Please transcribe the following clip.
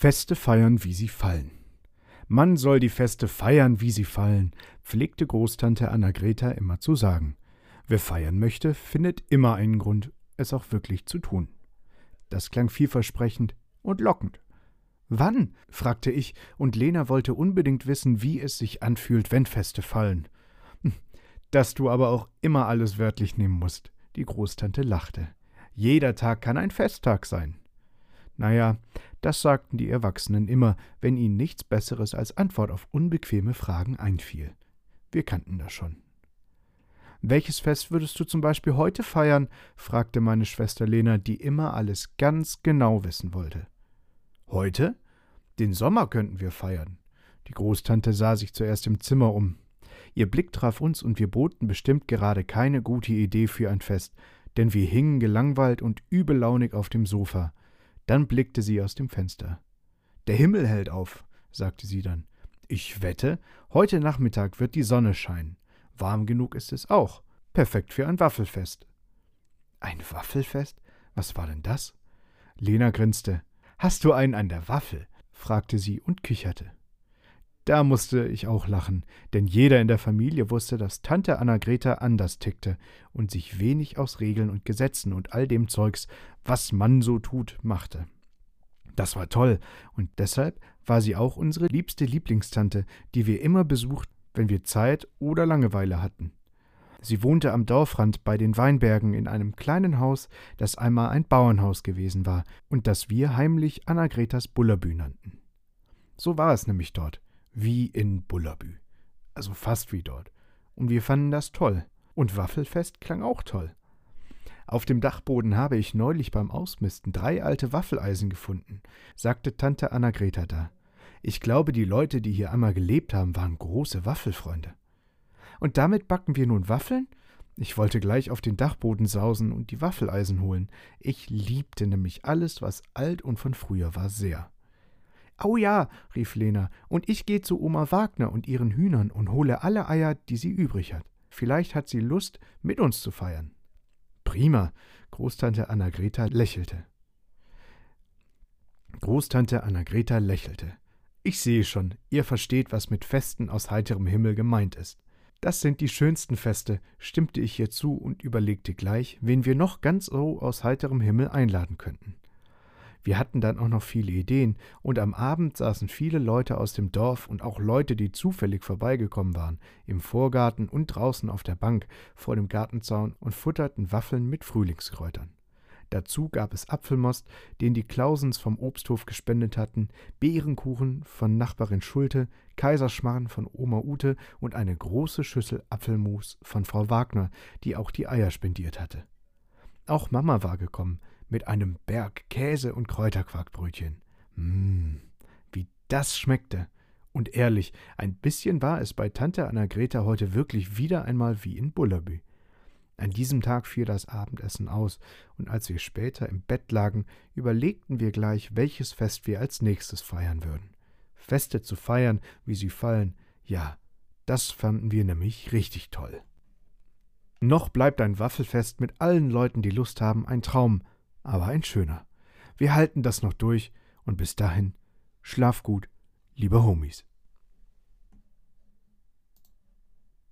Feste feiern, wie sie fallen. Man soll die Feste feiern, wie sie fallen, pflegte Großtante Anna-Greta immer zu sagen. Wer feiern möchte, findet immer einen Grund, es auch wirklich zu tun. Das klang vielversprechend und lockend. Wann? fragte ich, und Lena wollte unbedingt wissen, wie es sich anfühlt, wenn Feste fallen. Hm, dass du aber auch immer alles wörtlich nehmen musst. Die Großtante lachte. Jeder Tag kann ein Festtag sein. Naja, das sagten die Erwachsenen immer, wenn ihnen nichts Besseres als Antwort auf unbequeme Fragen einfiel. Wir kannten das schon. Welches Fest würdest du zum Beispiel heute feiern? fragte meine Schwester Lena, die immer alles ganz genau wissen wollte. Heute? Den Sommer könnten wir feiern. Die Großtante sah sich zuerst im Zimmer um. Ihr Blick traf uns und wir boten bestimmt gerade keine gute Idee für ein Fest, denn wir hingen gelangweilt und übellaunig auf dem Sofa. Dann blickte sie aus dem Fenster. Der Himmel hält auf, sagte sie dann. Ich wette, heute Nachmittag wird die Sonne scheinen. Warm genug ist es auch. Perfekt für ein Waffelfest. Ein Waffelfest? Was war denn das? Lena grinste. Hast du einen an der Waffel? fragte sie und kicherte. Da musste ich auch lachen, denn jeder in der Familie wusste, dass Tante Anna-Greta anders tickte und sich wenig aus Regeln und Gesetzen und all dem Zeugs, was man so tut, machte. Das war toll, und deshalb war sie auch unsere liebste Lieblingstante, die wir immer besucht, wenn wir Zeit oder Langeweile hatten. Sie wohnte am Dorfrand bei den Weinbergen in einem kleinen Haus, das einmal ein Bauernhaus gewesen war und das wir heimlich Anna-Gretas Bullerbü nannten. So war es nämlich dort wie in Bullabü. Also fast wie dort. Und wir fanden das toll. Und Waffelfest klang auch toll. Auf dem Dachboden habe ich neulich beim Ausmisten drei alte Waffeleisen gefunden, sagte Tante Anna-Greta da. Ich glaube, die Leute, die hier einmal gelebt haben, waren große Waffelfreunde. Und damit backen wir nun Waffeln? Ich wollte gleich auf den Dachboden sausen und die Waffeleisen holen. Ich liebte nämlich alles, was alt und von früher war, sehr. Au ja, rief Lena, und ich gehe zu Oma Wagner und ihren Hühnern und hole alle Eier, die sie übrig hat. Vielleicht hat sie Lust, mit uns zu feiern. Prima, Großtante Anna-Greta lächelte. Großtante Anna-Greta lächelte. Ich sehe schon, ihr versteht, was mit Festen aus heiterem Himmel gemeint ist. Das sind die schönsten Feste, stimmte ich ihr zu und überlegte gleich, wen wir noch ganz so aus heiterem Himmel einladen könnten. Wir hatten dann auch noch viele Ideen, und am Abend saßen viele Leute aus dem Dorf und auch Leute, die zufällig vorbeigekommen waren, im Vorgarten und draußen auf der Bank vor dem Gartenzaun und futterten Waffeln mit Frühlingskräutern. Dazu gab es Apfelmost, den die Klausens vom Obsthof gespendet hatten, Beerenkuchen von Nachbarin Schulte, Kaiserschmarren von Oma Ute und eine große Schüssel Apfelmus von Frau Wagner, die auch die Eier spendiert hatte. Auch Mama war gekommen, mit einem Berg Käse und Kräuterquarkbrötchen. Mmm, wie das schmeckte. Und ehrlich, ein bisschen war es bei Tante Anna-Greta heute wirklich wieder einmal wie in Bullerbü. An diesem Tag fiel das Abendessen aus, und als wir später im Bett lagen, überlegten wir gleich, welches Fest wir als nächstes feiern würden. Feste zu feiern, wie sie fallen, ja, das fanden wir nämlich richtig toll. Noch bleibt ein Waffelfest mit allen Leuten, die Lust haben, ein Traum, aber ein schöner. Wir halten das noch durch und bis dahin schlaf gut, liebe Homies.